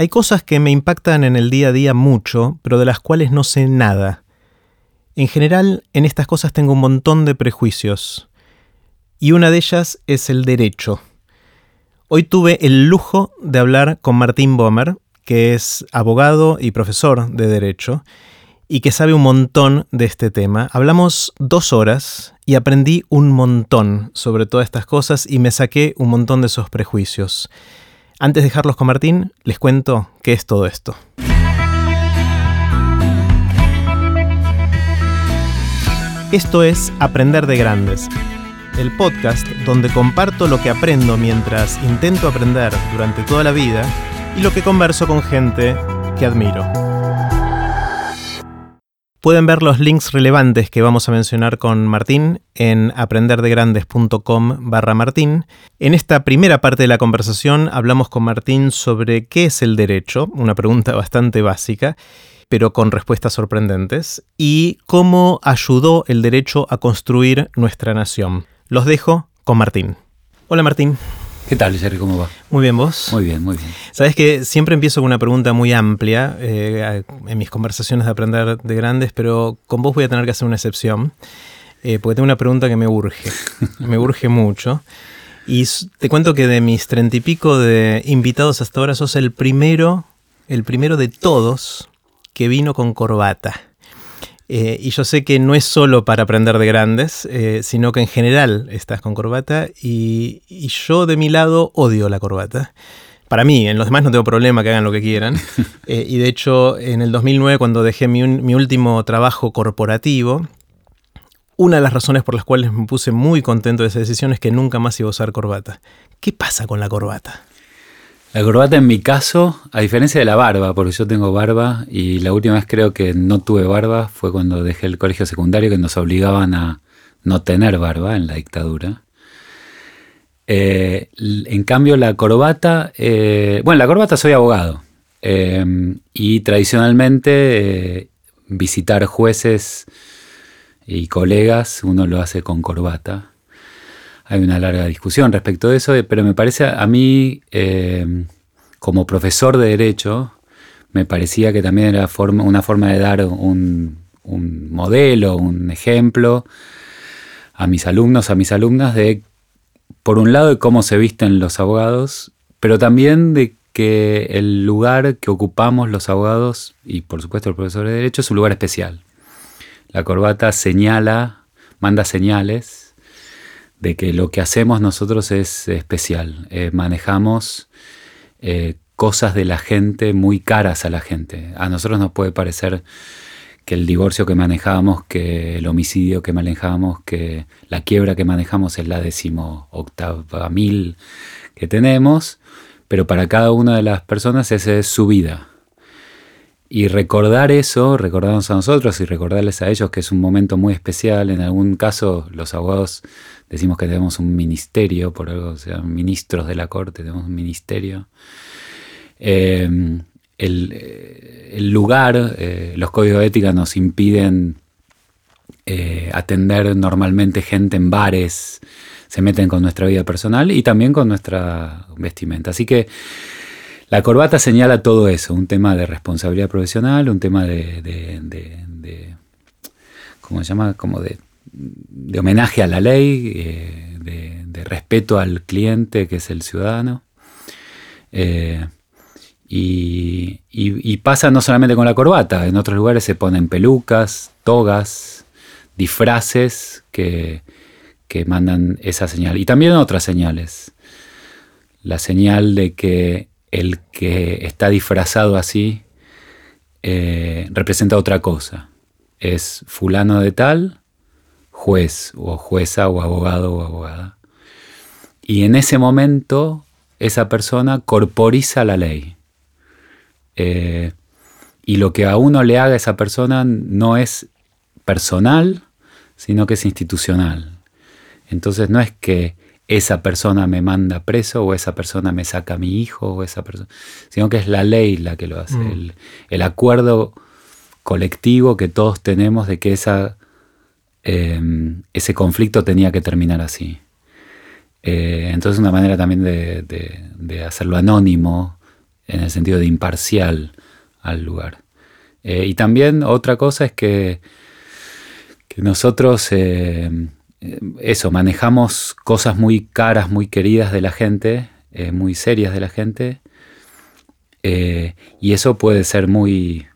Hay cosas que me impactan en el día a día mucho, pero de las cuales no sé nada. En general, en estas cosas tengo un montón de prejuicios. Y una de ellas es el derecho. Hoy tuve el lujo de hablar con Martín Bomer, que es abogado y profesor de derecho, y que sabe un montón de este tema. Hablamos dos horas y aprendí un montón sobre todas estas cosas y me saqué un montón de esos prejuicios. Antes de dejarlos con Martín, les cuento qué es todo esto. Esto es Aprender de Grandes, el podcast donde comparto lo que aprendo mientras intento aprender durante toda la vida y lo que converso con gente que admiro. Pueden ver los links relevantes que vamos a mencionar con Martín en aprenderdegrandes.com barra Martín. En esta primera parte de la conversación hablamos con Martín sobre qué es el derecho, una pregunta bastante básica, pero con respuestas sorprendentes, y cómo ayudó el derecho a construir nuestra nación. Los dejo con Martín. Hola Martín. ¿Qué tal, Jerry? ¿Cómo va? Muy bien, ¿vos? Muy bien, muy bien. Sabes que siempre empiezo con una pregunta muy amplia eh, en mis conversaciones de aprender de grandes, pero con vos voy a tener que hacer una excepción, eh, porque tengo una pregunta que me urge, me urge mucho. Y te cuento que de mis treinta y pico de invitados hasta ahora sos el primero, el primero de todos que vino con corbata. Eh, y yo sé que no es solo para aprender de grandes, eh, sino que en general estás con corbata y, yo de mi lado odio la corbata. Para mí, en los demás no tengo problema que hagan lo que quieran. Eh, y de hecho, en el 2009, cuando dejé mi, mi último trabajo corporativo, una de las razones por las cuales me puse muy contento de esa decisión es que nunca más iba a usar corbata. ¿Qué pasa con la corbata? La corbata en mi caso, a diferencia de la barba, porque yo tengo barba y la última vez creo que no tuve barba fue cuando dejé el colegio secundario que nos obligaban a no tener barba en la dictadura. Eh, en cambio la corbata, eh, bueno, la corbata soy abogado eh, y tradicionalmente visitar jueces y colegas uno lo hace con corbata hay una larga discusión respecto de eso, pero me parece a mí, eh, como profesor de Derecho, me parecía que también era una forma de dar un, modelo, un ejemplo a mis alumnos, a mis alumnas, de, por un lado, de cómo se visten los abogados, pero también de que el lugar que ocupamos los abogados, y por supuesto el profesor de Derecho, es un lugar especial. La corbata señala, manda señales, de que lo que hacemos nosotros es especial. Eh, manejamos eh, cosas de la gente muy caras a la gente. A nosotros nos puede parecer que el divorcio que manejamos, que el homicidio que manejamos, que la quiebra que manejamos es la décimo octava mil que tenemos, pero para cada una de las personas esa es su vida. Y recordar eso, recordarnos a nosotros y recordarles a ellos que es un momento muy especial. En algún caso, los abogados decimos que tenemos un ministerio, por algo, o sea, ministros de la corte, tenemos un ministerio. Em, eh, el, lugar, eh, los códigos de ética nos impiden eh, atender normalmente gente en bares, se meten con nuestra vida personal y también con nuestra vestimenta. Así que la corbata señala todo eso, un tema de responsabilidad profesional, un tema de, ¿cómo se llama? Como de, homenaje a la ley, eh, de, respeto al cliente que es el ciudadano. Eh, y, pasa no solamente con la corbata, en otros lugares se ponen pelucas, togas, disfraces que, que mandan esa señal. Y también otras señales. La señal de que el que está disfrazado así eh, representa otra cosa. Es fulano de tal, juez o jueza o abogado o abogada. Y en ese momento esa persona corporiza la ley. Eh, y lo que a uno le haga esa persona no es personal, sino que es institucional. Entonces no es que esa persona me manda preso o esa persona me saca a mi hijo o esa persona, sino que es la ley la que lo hace, mm. el, acuerdo colectivo que todos tenemos de que esa, em, ese conflicto tenía que terminar así. Eh, entonces una manera también de, hacerlo anónimo en el sentido de imparcial al lugar. Eh, y también otra cosa es que, que nosotros, eh, eso, manejamos cosas muy caras, muy queridas de la gente, muy serias de la gente, y eso puede ser muy...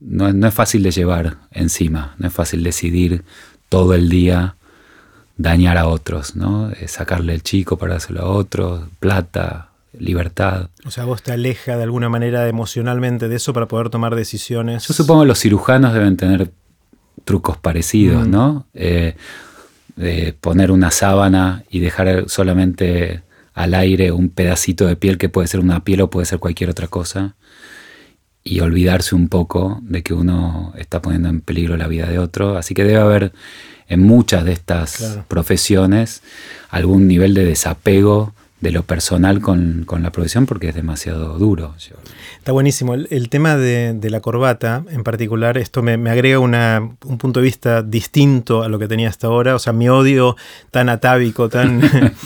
No, no es fácil de llevar encima, no es fácil decidir todo el día dañar a otros, ¿no? Eh, sacarle el chico para dárselo a otros, plata, libertad. O sea, vos te aleja de alguna manera emocionalmente de eso para poder tomar decisiones. Yo supongo que los cirujanos deben tener trucos parecidos, mm. ¿no? Eh, poner una sábana y dejar solamente al aire un pedacito de piel que puede ser una piel o puede ser cualquier otra cosa y olvidarse un poco de que uno está poniendo en peligro la vida de otro. Así que debe haber en muchas de estas profesiones algún nivel de desapego de lo personal con, la profesión porque es demasiado duro. Está buenísimo. El, tema de, la corbata en particular, esto me, agrega un punto de vista distinto a lo que tenía hasta ahora. O sea, mi odio tan atávico, tan,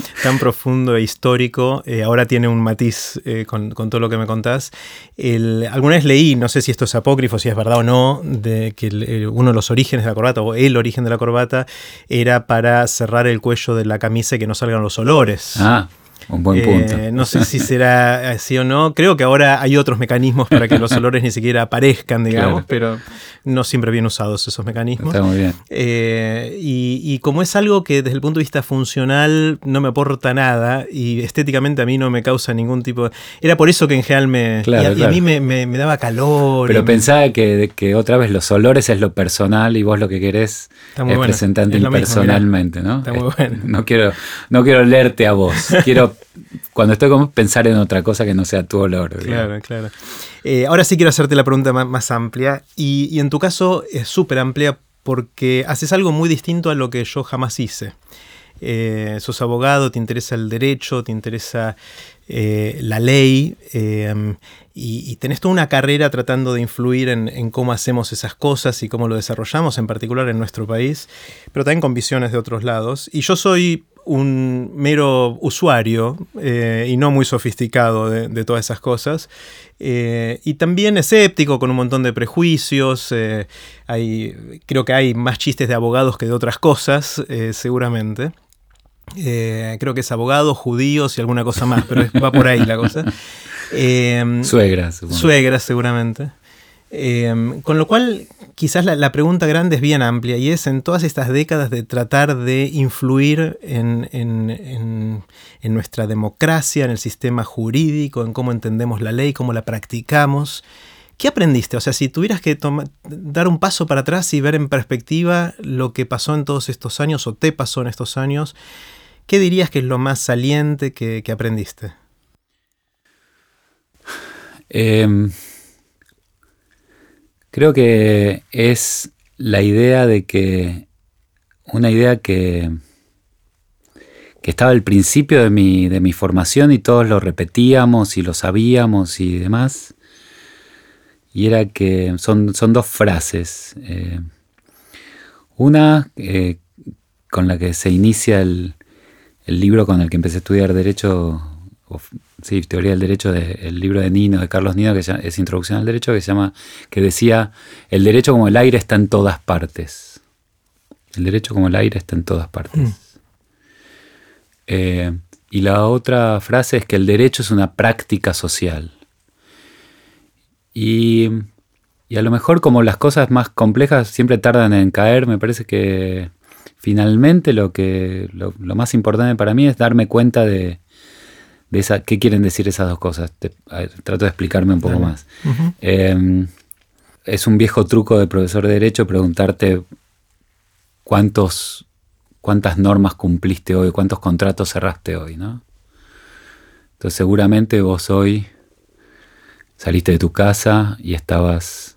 tan profundo e histórico, eh, ahora tiene un matiz eh, con, todo lo que me contás. alguna vez leí, no sé si esto es apócrifo, si es verdad o no, de que uno de los orígenes de la corbata, o el origen de la corbata, era para cerrar el cuello de la camisa y que no salgan los olores. Ah. Un buen punto. Eh, no sé si será así o no. Creo que ahora hay otros mecanismos para que los olores ni siquiera aparezcan, digamos, pero no siempre bien usados esos mecanismos. Está muy bien. Eh, y, como es algo que desde el punto de vista funcional no me aporta nada y estéticamente a mí no me causa ningún tipo de... Era por eso que en general me... y, a, mí me, daba calor. Pero pensaba que, que, otra vez los olores es lo personal y vos lo que querés es presentarte impersonalmente, ¿no? Está muy bueno. No quiero, no quiero leerte a vos, quiero cuando estoy como pensar en otra cosa que no sea tu olor. Claro, claro. Eh, ahora sí quiero hacerte la pregunta más, amplia y, en tu caso es súper amplia porque haces algo muy distinto a lo que yo jamás hice. Eh, sos abogado, te interesa el derecho, te interesa eh, la ley y, tenés toda una carrera tratando de influir en, cómo hacemos esas cosas y cómo lo desarrollamos, en particular en nuestro país, pero también con visiones de otros lados. Y yo soy un mero usuario eh, y no muy sofisticado de, todas esas cosas. Eh, y también escéptico, con un montón de prejuicios. Eh, hay, creo que hay más chistes de abogados que de otras cosas, seguramente. creo que es abogados, judíos y alguna cosa más, pero va por ahí la cosa. suegras. Suegras, seguramente. Em, con lo cual, quizás la, pregunta grande es bien amplia y es en todas estas décadas de tratar de influir en, nuestra democracia, en el sistema jurídico, en cómo entendemos la ley, cómo la practicamos. ¿Qué aprendiste? O sea, si tuvieras que dar un paso para atrás y ver en perspectiva lo que pasó en todos estos años o te pasó en estos años, ¿qué dirías que es lo más saliente que, aprendiste? Eh, Creo que es la idea de que, una idea que, que estaba al principio de mi, de mi formación y todos lo repetíamos y lo sabíamos y demás, y era que son, son dos frases. Eh, una eh, con la que se inicia el, el libro con el que empecé a estudiar Derecho sí, Teoría del Derecho, del libro de Nino, de Carlos Nino, que es Introducción al Derecho, que se llama, que decía, el derecho como el aire está en todas partes. El derecho como el aire está en todas partes. Mm. Eh, y la otra frase es que el derecho es una práctica social. Y, a lo mejor como las cosas más complejas siempre tardan en caer, me parece que finalmente lo, que, lo más importante para mí es darme cuenta de, qué quieren decir esas dos cosas. trato de explicarme un poco más. Em, es un viejo truco de profesor de derecho preguntarte cuántos, cuántas normas cumpliste hoy, cuántos contratos cerraste hoy, ¿no? Entonces seguramente vos hoy saliste de tu casa y estabas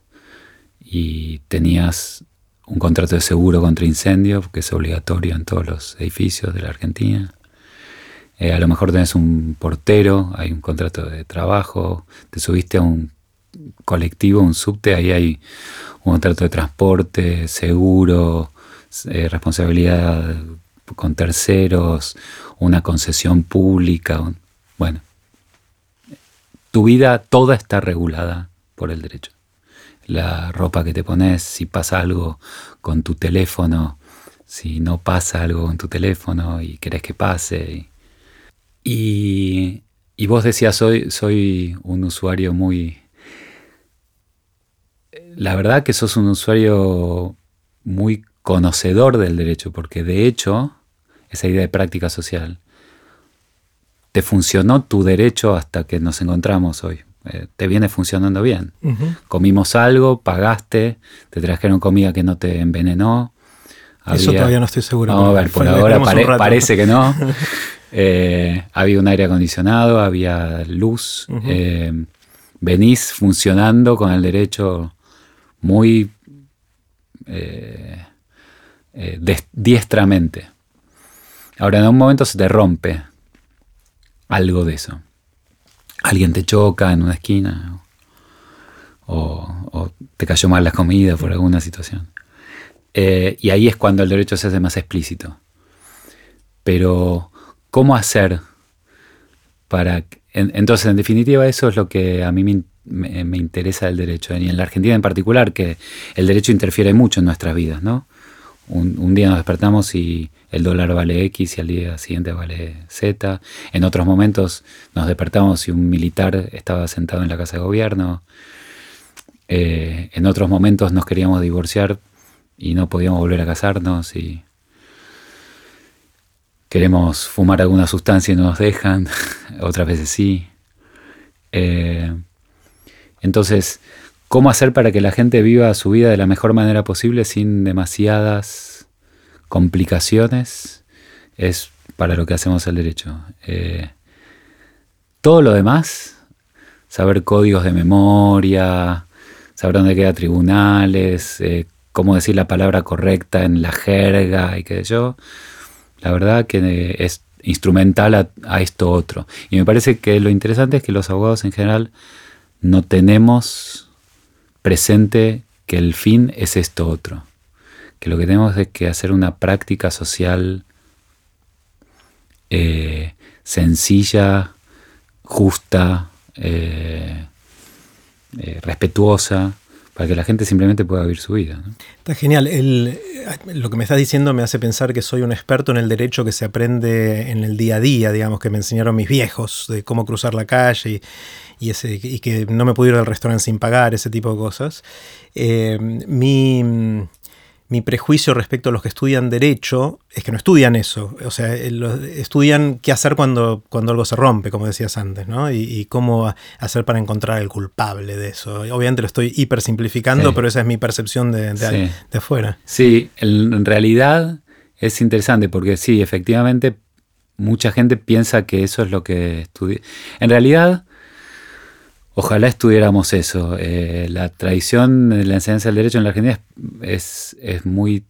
y tenías un contrato de seguro contra incendio, que es obligatorio en todos los edificios de la Argentina. Eh, a lo mejor tenés un portero, hay un contrato de trabajo, te subiste a un colectivo, un subte, ahí hay un contrato de transporte, seguro, eh, responsabilidad con terceros, una concesión pública. bueno, tu vida toda está regulada por el derecho. La ropa que te pones, si pasa algo con tu teléfono, si no pasa algo con tu teléfono y querés que pase. Y vos decías, soy, soy un usuario muy... La verdad que sos un usuario muy conocedor del derecho, porque de hecho, esa idea de práctica social, te funcionó tu derecho hasta que nos encontramos hoy. Eh, te viene funcionando bien. Comimos algo, pagaste, te trajeron comida que no te envenenó. Eso todavía no estoy seguro. Vamos a ver, por ahora parece que no. Eh, había un aire acondicionado, había luz. Eh, venís funcionando con el derecho muy diestramente. Ahora, en un momento se te rompe algo de eso. Alguien te choca en una esquina o, te cayó mal la comida por alguna situación. Eh, y ahí es cuando el derecho se hace más explícito. Pero, ¿cómo hacer para... entonces, en definitiva, eso es lo que a mí me, me, interesa del derecho, y en la Argentina en particular, que el derecho interfiere mucho en nuestras vidas, ¿no? un, día nos despertamos y el dólar vale X y al día siguiente vale Z. En otros momentos nos despertamos y un militar estaba sentado en la casa de gobierno. Eh, en otros momentos nos queríamos divorciar y no podíamos volver a casarnos y queremos fumar alguna sustancia y no nos dejan, otras veces sí. Eh, entonces, cómo hacer para que la gente viva su vida de la mejor manera posible sin demasiadas complicaciones es para lo que hacemos el derecho. Eh, todo lo demás, saber códigos de memoria, saber dónde queda tribunales, eh, cómo decir la palabra correcta en la jerga y qué sé yo, la verdad que es instrumental a, esto otro. Y me parece que lo interesante es que los abogados en general no tenemos presente que el fin es esto otro, que lo que tenemos es que hacer una práctica social eh, sencilla, justa, eh, eh, respetuosa, para que la gente simplemente pueda vivir su vida. Está genial. lo que me estás diciendo me hace pensar que soy un experto en el derecho que se aprende en el día a día, digamos, que me enseñaron mis viejos de cómo cruzar la calle y, ese, y que no me pude ir al restaurante sin pagar, ese tipo de cosas. Eh, mi mi prejuicio respecto a los que estudian derecho es que no estudian eso. O sea, eh, estudian qué hacer cuando, cuando algo se rompe, como decías antes, ¿no? Y, cómo hacer para encontrar el culpable de eso. Obviamente lo estoy hiper simplificando, pero esa es mi percepción de, de, afuera. Sí, en realidad es interesante porque sí, efectivamente, mucha gente piensa que eso es lo que estudia. En realidad, Ojalá estudiáramos eso. Eh, la tradición de la enseñanza del derecho en la Argentina es, es, muy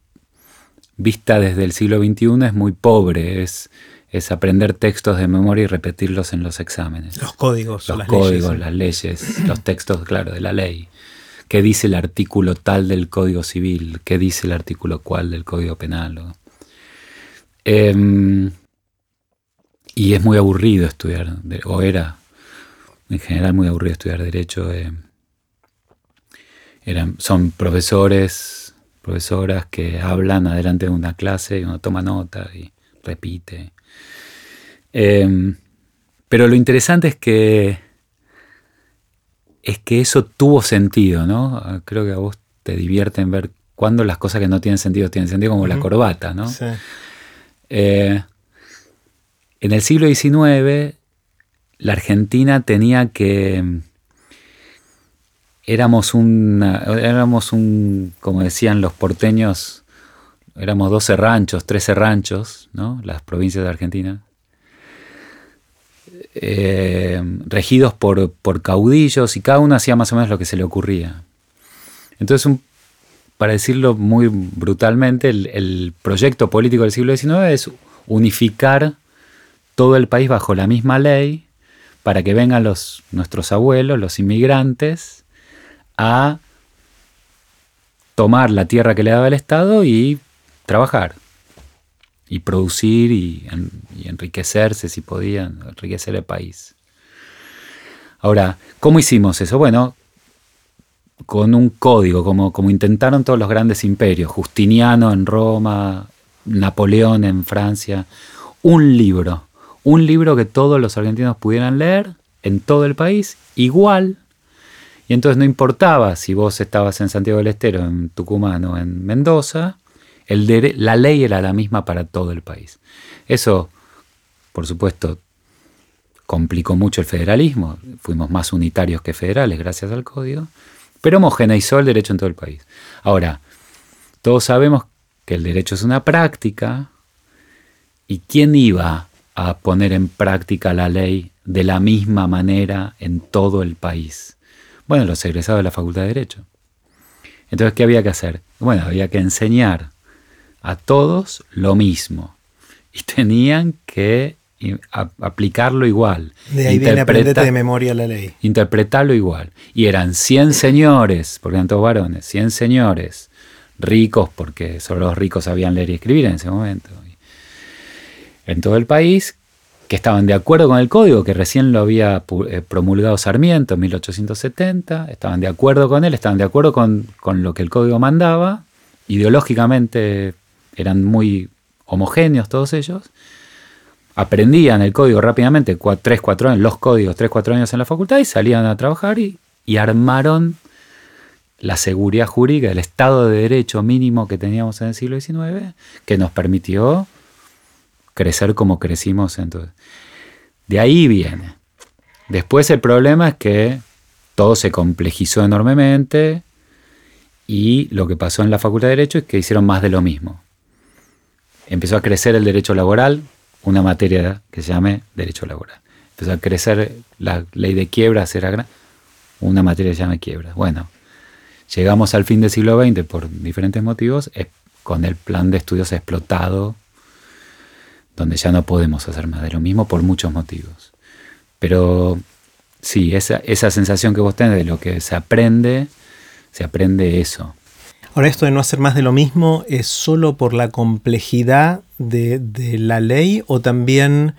vista desde el siglo XXI, es muy pobre, es, es aprender textos de memoria y repetirlos en los exámenes. Los códigos. Los códigos, las leyes, los textos, claro, de la ley. ¿Qué dice el artículo tal del Código Civil? ¿Qué dice el artículo cual del Código Penal? Em, y es muy aburrido estudiar, o era en general muy aburrido estudiar derecho. Eh, eran, son profesores, profesoras que hablan adelante de una clase y uno toma nota y repite. Em, pero lo interesante es que es que eso tuvo sentido, ¿no? Creo que a vos te divierte en ver cuándo las cosas que no tienen sentido tienen sentido, como la corbata, ¿no? Eh, en el siglo XIX la Argentina tenía que... Éramos un, éramos un, como decían los porteños, éramos 12 ranchos, 13 ranchos, ¿no? las provincias de Argentina, eh, regidos por, caudillos y cada uno hacía más o menos lo que se le ocurría. Entonces, para decirlo muy brutalmente, el, proyecto político del siglo XIX es unificar todo el país bajo la misma ley para que vengan los, nuestros abuelos, los inmigrantes, a tomar la tierra que le daba el Estado y trabajar y producir y, enriquecerse si podían, enriquecer el país. Ahora, ¿cómo hicimos eso? Bueno, con un código, como, como intentaron todos los grandes imperios, Justiniano en Roma, Napoleón en Francia, un libro, un libro que todos los argentinos pudieran leer en todo el país, igual. Y entonces no importaba si vos estabas en Santiago del Estero, en Tucumán o en Mendoza, el la ley era la misma para todo el país. Eso, por supuesto, complicó mucho el federalismo, fuimos más unitarios que federales gracias al código, pero homogeneizó el derecho en todo el país. Ahora, todos sabemos que el derecho es una práctica, ¿y quién iba a poner en práctica la ley de la misma manera en todo el país? Bueno, los egresados de la Facultad de Derecho. Entonces, ¿qué había que hacer? Bueno, había que enseñar a todos lo mismo. Y tenían que aplicarlo igual. De ahí viene aprenderte de memoria la ley. Interpretarlo igual. Y eran 100 señores, porque eran todos varones, 100 señores ricos, porque solo los ricos sabían leer y escribir en ese momento. En todo el país, que estaban de acuerdo con el código, que recién lo había eh, promulgado Sarmiento en 1870, estaban de acuerdo con él, estaban de acuerdo con, con lo que el código mandaba, ideológicamente eran muy homogéneos todos ellos, aprendían el código rápidamente, 3, 4 años, los códigos 3, 4 años en la facultad y salían a trabajar y, armaron la seguridad jurídica, el Estado de Derecho mínimo que teníamos en el siglo XIX, que nos permitió crecer como crecimos. Entonces. De ahí viene. Después el problema es que todo se complejizó enormemente y lo que pasó en la Facultad de Derecho es que hicieron más de lo mismo. Empezó a crecer el derecho laboral, una materia que se llame derecho laboral. Empezó a crecer la ley de quiebras, era una materia que se llama quiebras. Bueno, llegamos al fin del siglo XX por diferentes motivos, con el plan de estudios explotado, donde ya no podemos hacer más de lo mismo por muchos motivos. Pero sí, esa, esa sensación que vos tenés de lo que se aprende, se aprende eso. Ahora, esto de no hacer más de lo mismo es solo por la complejidad de, la ley o también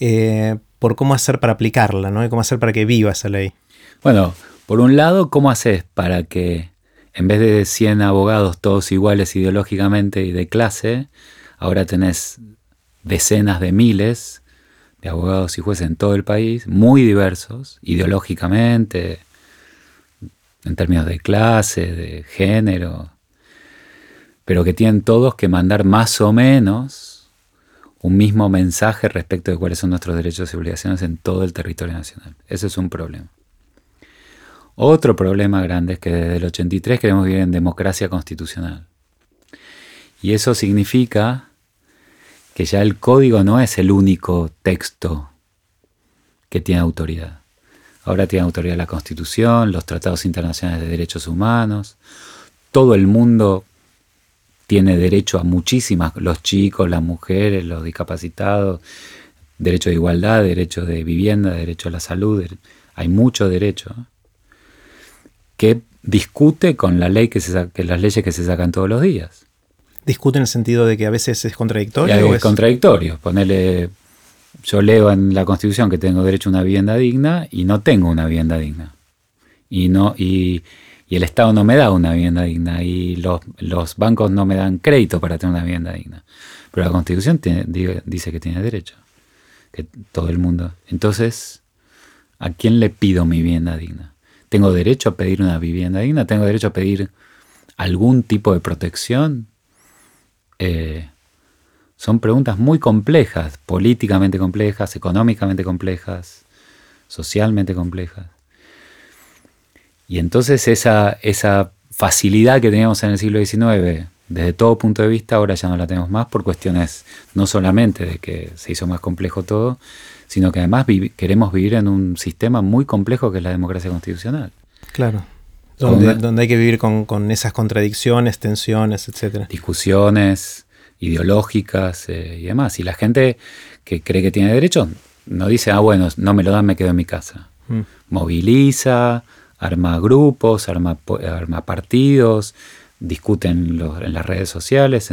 eh, por cómo hacer para aplicarla, ¿no? Y cómo hacer para que viva esa ley. Bueno, por un lado, ¿cómo haces para que en vez de 100 abogados todos iguales ideológicamente y de clase, ahora tenés decenas de miles de abogados y jueces en todo el país, muy diversos, ideológicamente, en términos de clase, de género, pero que tienen todos que mandar más o menos un mismo mensaje respecto de cuáles son nuestros derechos y obligaciones en todo el territorio nacional. Ese es un problema. Otro problema grande es que desde el 83 queremos vivir en democracia constitucional. Y eso significa que ya el código no es el único texto que tiene autoridad. Ahora tiene autoridad la Constitución, los tratados internacionales de derechos humanos. Todo el mundo tiene derecho a muchísimas, los chicos, las mujeres, los discapacitados, derecho de igualdad, derecho de vivienda, derecho a la salud, hay mucho derecho que discute con la ley que las leyes que se sacan todos los días. Discute en el sentido de que a veces es contradictorio. es, es contradictorio. Ponerle yo leo en la Constitución que tengo derecho a una vivienda digna y no tengo una vivienda digna. Y, no, y, el Estado no me da una vivienda digna y los, bancos no me dan crédito para tener una vivienda digna. Pero la Constitución dice que tiene derecho, que todo el mundo. Entonces, ¿a quién le pido mi vivienda digna? ¿Tengo derecho a pedir una vivienda digna? ¿Tengo derecho a pedir algún tipo de protección? Eh, son preguntas muy complejas, políticamente complejas, económicamente complejas, socialmente complejas. Y entonces esa, esa facilidad que teníamos en el siglo XIX, desde todo punto de vista, ahora ya no la tenemos más por cuestiones no solamente de que se hizo más complejo todo, sino que además queremos vivir en un sistema muy complejo que es la democracia constitucional. Claro. Donde, donde hay que vivir con, con, esas contradicciones, tensiones, etcétera. Discusiones, ideológicas eh, y demás. Y la gente que cree que tiene derecho no dice, ah, bueno, no me lo dan, me quedo en mi casa. Mm. Moviliza, arma grupos, arma, arma partidos, discuten en las redes sociales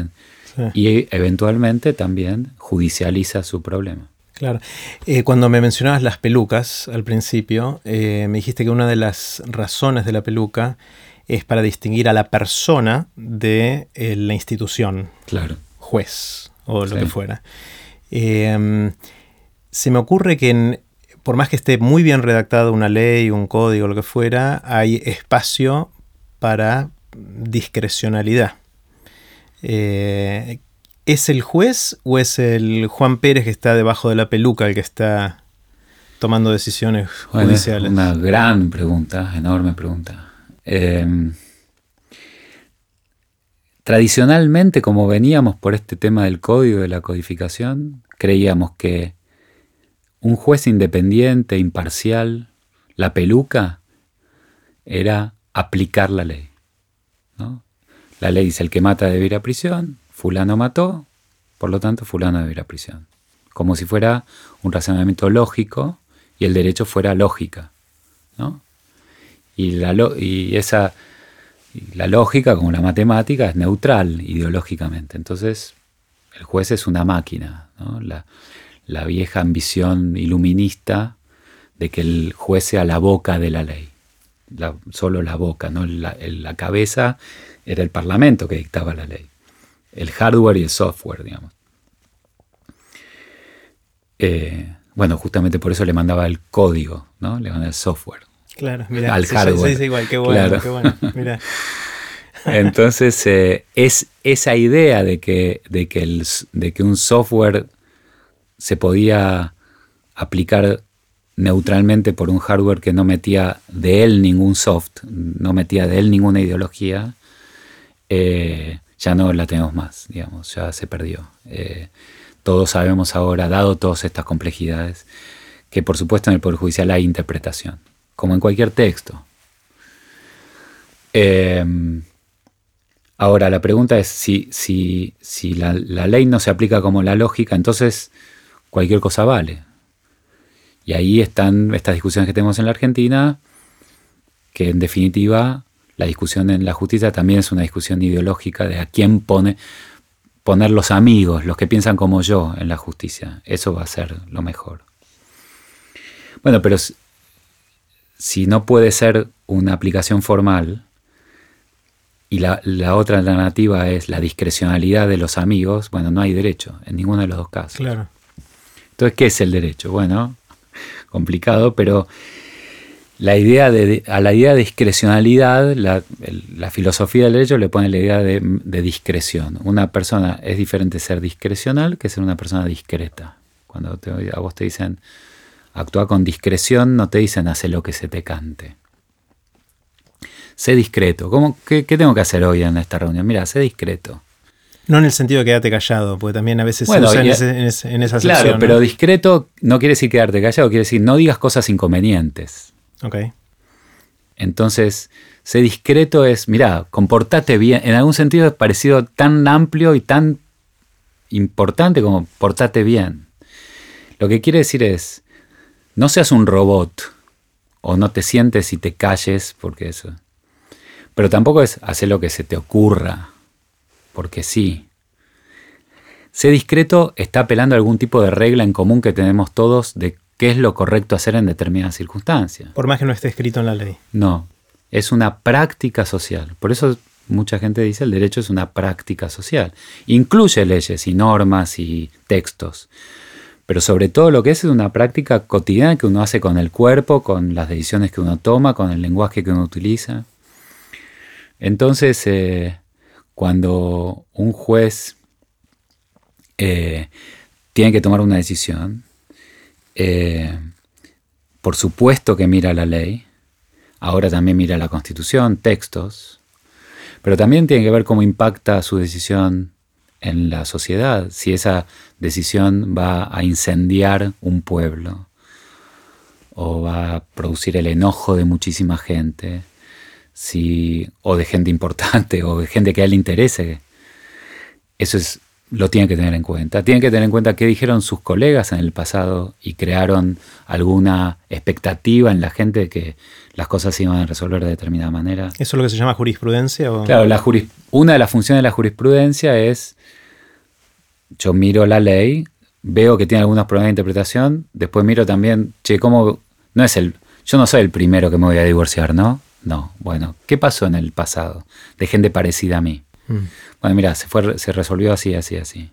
y eventualmente también judicializa su problema. Claro. Eh, cuando me mencionabas las pelucas al principio, eh, me dijiste que una de las razones de la peluca es para distinguir a la persona de eh, la institución. Claro. Juez o lo que fuera. se me ocurre que por más que esté muy bien redactada una ley, un código, lo que fuera, hay espacio para discrecionalidad. ¿Es el juez o es el Juan Pérez que está debajo de la peluca el que está tomando decisiones judiciales? Una gran pregunta, enorme pregunta. Em, tradicionalmente, como veníamos por este tema del código de la codificación, creíamos que un juez independiente, imparcial, la peluca, era aplicar la ley. La ley dice el que mata debe ir a prisión, fulano mató, por lo tanto fulano debe ir a prisión. Como si fuera un razonamiento lógico y el derecho fuera lógica. ¿no? Y, la, esa, la lógica, como la matemática, es neutral ideológicamente. Entonces, el juez es una máquina. La, vieja ambición iluminista de que el juez sea la boca de la ley. solo la boca, ¿no? la cabeza era el parlamento que dictaba la ley el hardware y el software, digamos. Eh, bueno, justamente por eso le mandaba el código, ¿no? Le mandaba el software. Claro, mira. Al hardware. Sí, sí, igual, qué bueno, qué bueno. Mira. Entonces, eh, es esa idea de que, de, que el, de que un software se podía aplicar neutralmente por un hardware que no metía de él ningún soft, no metía de él ninguna ideología, eh, ya no la tenemos más, digamos, ya se perdió. Eh, todos sabemos ahora, dado todas estas complejidades, que por supuesto en el Poder Judicial hay interpretación, como en cualquier texto. Em, ahora, la pregunta es si, si, si la, la, ley no se aplica como la lógica, entonces cualquier cosa vale. Y ahí están estas discusiones que tenemos en la Argentina, que en definitiva la discusión en la justicia también es una discusión ideológica de a quién pone, poner los amigos, los que piensan como yo en la justicia. Eso va a ser lo mejor. Bueno, pero si no puede ser una aplicación formal y la, la, otra alternativa es la discrecionalidad de los amigos, bueno, no hay derecho en ninguno de los dos casos. Claro. Entonces, ¿qué es el derecho? Bueno, complicado, pero la idea de, a la idea de discrecionalidad, la, filosofía del derecho le pone la idea de, discreción. Una persona es diferente ser discrecional que ser una persona discreta. Cuando a vos te dicen actúa con discreción, no te dicen hace lo que se te cante. Sé discreto. ¿Cómo, qué, tengo que hacer hoy en esta reunión? Mira, sé discreto. No en el sentido de quedarte callado, porque también a veces se usa en, esa Claro, pero discreto no quiere decir quedarte callado, quiere decir no digas cosas inconvenientes. Ok. Entonces, ser discreto es, mira, comportate bien. En algún sentido es parecido tan amplio y tan importante como portate bien. Lo que quiere decir es, no seas un robot o no te sientes y te calles porque eso. Pero tampoco es hacer lo que se te ocurra, porque sí. Ser discreto está apelando a algún tipo de regla en común que tenemos todos de qué es lo correcto hacer en determinadas circunstancias. Por más que no esté escrito en la ley. No, es una práctica social. Por eso mucha gente dice el derecho es una práctica social. Incluye leyes y normas y textos. Pero sobre todo lo que es es una práctica cotidiana que uno hace con el cuerpo, con las decisiones que uno toma, con el lenguaje que uno utiliza. Entonces, eh, cuando un juez eh, tiene que tomar una decisión, eh, por supuesto que mira la ley, ahora también mira la constitución, textos, pero también tiene que ver cómo impacta su decisión en la sociedad, si esa decisión va a incendiar un pueblo o va a producir el enojo de muchísima gente, si, o de gente importante o de gente que a él le interese. Eso es lo tiene que tener en cuenta. Tiene que tener en cuenta qué dijeron sus colegas en el pasado y crearon alguna expectativa en la gente de que las cosas se iban a resolver de determinada manera. ¿Eso es lo que se llama jurisprudencia? Claro, la una de las funciones de la jurisprudencia es, yo miro la ley, veo que tiene algunos problemas de interpretación, después miro también, che, ¿cómo? No es el. Yo no soy el primero que me voy a divorciar, ¿no? No. Bueno, ¿qué pasó en el pasado? De gente parecida a mí. Mm. Bueno, mira, se, fue, se resolvió así, así, así.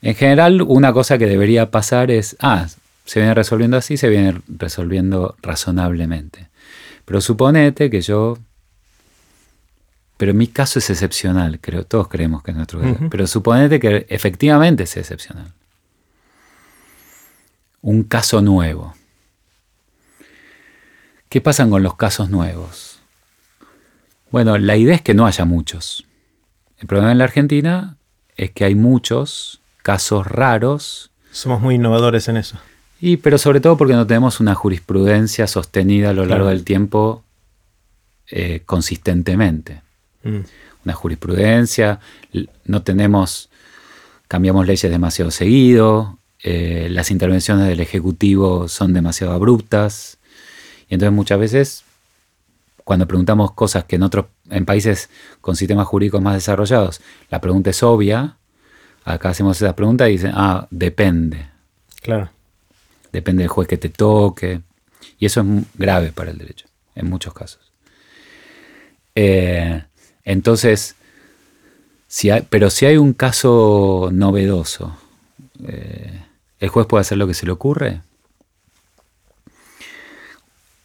En general, una cosa que debería pasar es, ah, se viene resolviendo así, se viene resolviendo razonablemente. Pero suponete que yo, pero mi caso es excepcional, creo, todos creemos que es nuestro caso, pero suponete que efectivamente es excepcional. Un caso nuevo. ¿Qué pasa con los casos nuevos? Bueno, la idea es que no haya muchos. El problema en la Argentina es que hay muchos casos raros, Somos muy innovadores en eso. y, pero sobre todo porque no tenemos una jurisprudencia sostenida a lo largo del tiempo eh, consistentemente. Mm. Una jurisprudencia, no tenemos, cambiamos leyes demasiado seguido, eh, las intervenciones del Ejecutivo son demasiado abruptas, y entonces muchas veces cuando preguntamos cosas que en otros, en países con sistemas jurídicos más desarrollados, la pregunta es obvia, acá hacemos esa pregunta y dicen, ah, depende, Claro. depende del juez que te toque. Y eso es grave para el derecho, en muchos casos. Eh, entonces, si hay- pero si hay un caso novedoso, eh, ¿el juez puede hacer lo que se le ocurre?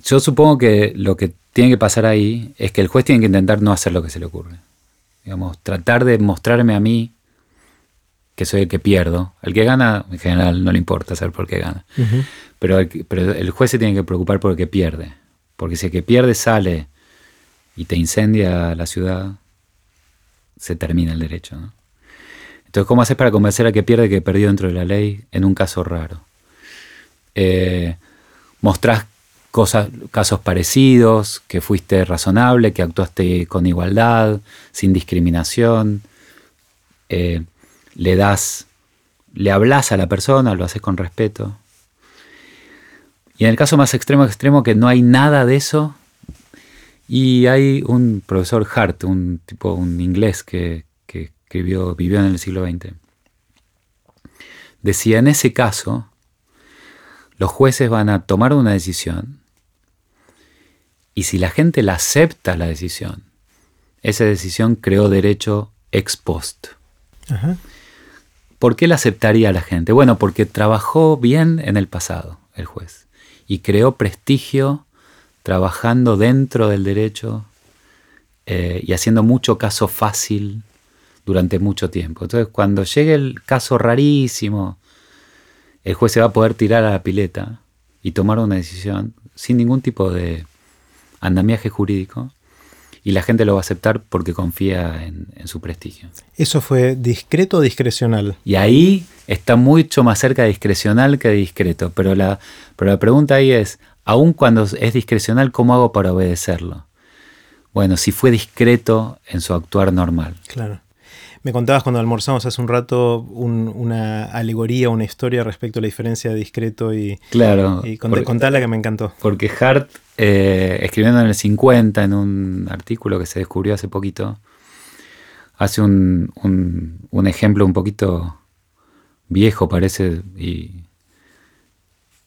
Yo supongo que lo que tiene que pasar ahí es que el juez tiene que intentar no hacer lo que se le ocurre. Digamos, tratar de mostrarme a mí que soy el que pierdo. El que gana, en general, no le importa saber por qué gana. Pero el, que- pero el juez se tiene que preocupar por el que pierde. Porque si el que pierde sale y te incendia la ciudad, se termina el derecho. ¿no? Entonces, ¿cómo haces para convencer al que pierde que perdió dentro de la ley en un caso raro? Eh, mostrás casos parecidos, que fuiste razonable, que actuaste con igualdad, sin discriminación. Eh, le das, le hablas a la persona, lo haces con respeto. Y en el caso más extremo extremo que no hay nada de eso, y hay un profesor Hart, un tipo, un inglés que, que escribió, vivió en el siglo XX. Decía, en ese caso, los jueces van a tomar una decisión y si la gente la acepta la decisión, esa decisión creó derecho ex post. Ajá. ¿Por qué la aceptaría la gente? Bueno, porque trabajó bien en el pasado el juez y creó prestigio trabajando dentro del derecho eh, y haciendo mucho caso fácil durante mucho tiempo. Entonces, cuando llegue el caso rarísimo, el juez se va a poder tirar a la pileta y tomar una decisión sin ningún tipo de andamiaje jurídico y la gente lo va a aceptar porque confía en- en su prestigio. ¿Eso fue discreto o discrecional? Y ahí está mucho más cerca de discrecional que de discreto. Pero la, pero la pregunta ahí es, aun cuando es discrecional, ¿cómo hago para obedecerlo? Bueno, si fue discreto en su actuar normal. Claro. Me contabas cuando almorzamos hace un rato un- una alegoría, una historia respecto a la diferencia de discreto y, Claro. y cont- porque, contala que me encantó. porque Hart, eh, escribiendo en el 50, en un artículo que se descubrió hace poquito, hace un, un- un ejemplo un poquito viejo, parece, y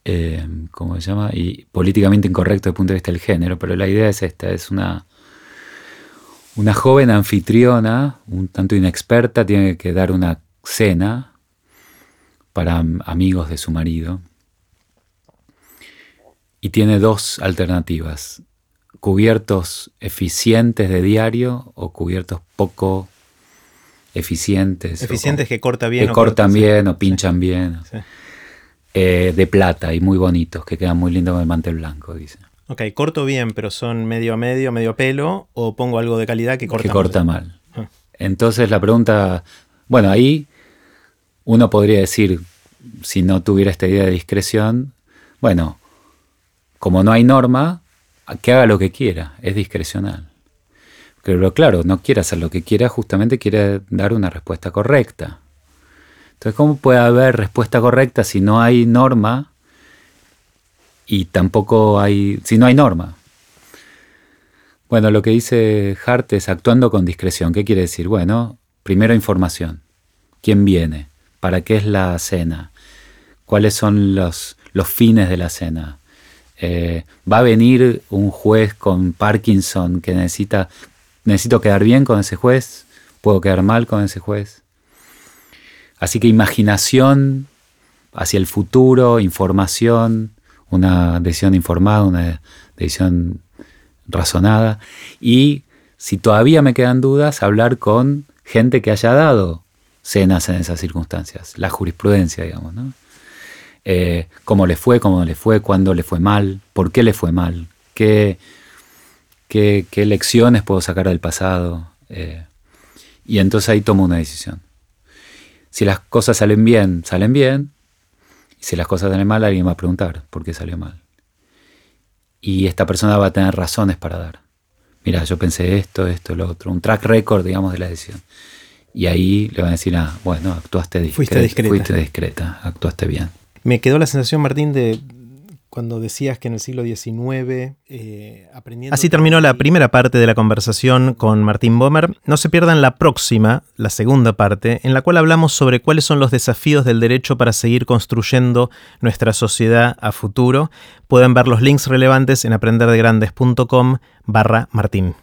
eh, ¿cómo se llama? Y políticamente incorrecto desde el punto de vista del género, pero la idea es esta, es una, una joven anfitriona, un tanto inexperta, tiene que dar una cena para am- amigos de su marido y tiene dos alternativas, cubiertos eficientes de diario o cubiertos poco eficientes. o Eficientes que corta bien. que o cortan corta- sí. bien o pinchan bien. Sí. Eh, de plata y muy bonitos, que quedan muy lindos con el mantel blanco, dice. Ok, corto bien, pero son medio a medio, medio pelo, o pongo algo de calidad que corta que corta mal. Ah. Entonces la pregunta, bueno, ahí uno podría decir, si no tuviera esta idea de discreción, bueno, como no hay norma, que haga lo que quiera, es discrecional. Pero claro, no quiere hacer lo que quiera, justamente quiere dar una respuesta correcta. Entonces, ¿cómo puede haber respuesta correcta si no hay norma y tampoco hay, si no hay norma? Bueno, lo que dice Hart es actuando con discreción. ¿Qué quiere decir? Bueno, primero información. ¿Quién viene? ¿Para qué es la cena? ¿Cuáles son los, los fines de la cena? Eh, ¿Va a venir un juez con Parkinson que necesita, necesito quedar bien con ese juez? ¿Puedo quedar mal con ese juez? Así que imaginación hacia el futuro, información, una decisión informada, una decisión razonada. Y si todavía me quedan dudas, hablar con gente que haya dado cenas en esas circunstancias, la jurisprudencia, digamos, ¿no? Eh, cómo le fue, cómo le fue, cuándo le fue mal, por qué le fue mal, qué, qué, lecciones puedo sacar del pasado. Eh, y entonces ahí tomo una decisión. Si las cosas salen bien, salen bien. Y si las cosas salen mal, alguien va a preguntar por qué salió mal. Y esta persona va a tener razones para dar. Mira, yo pensé esto, esto, lo otro. Un track record, digamos, de la decisión. Y ahí le van a decir, ah, bueno, actuaste discreta. Fuiste discreta. Fuiste discreta, actuaste bien. Me quedó la sensación, Martín, de cuando decías que en el siglo XIX, eh, aprendiendo... Así terminó la primera parte de la conversación con Martín Bomer. No se pierdan la próxima, la segunda parte, en la cual hablamos sobre cuáles son los desafíos del derecho para seguir construyendo nuestra sociedad a futuro. Pueden ver los links relevantes en aprenderdegrandes.com barra Martín.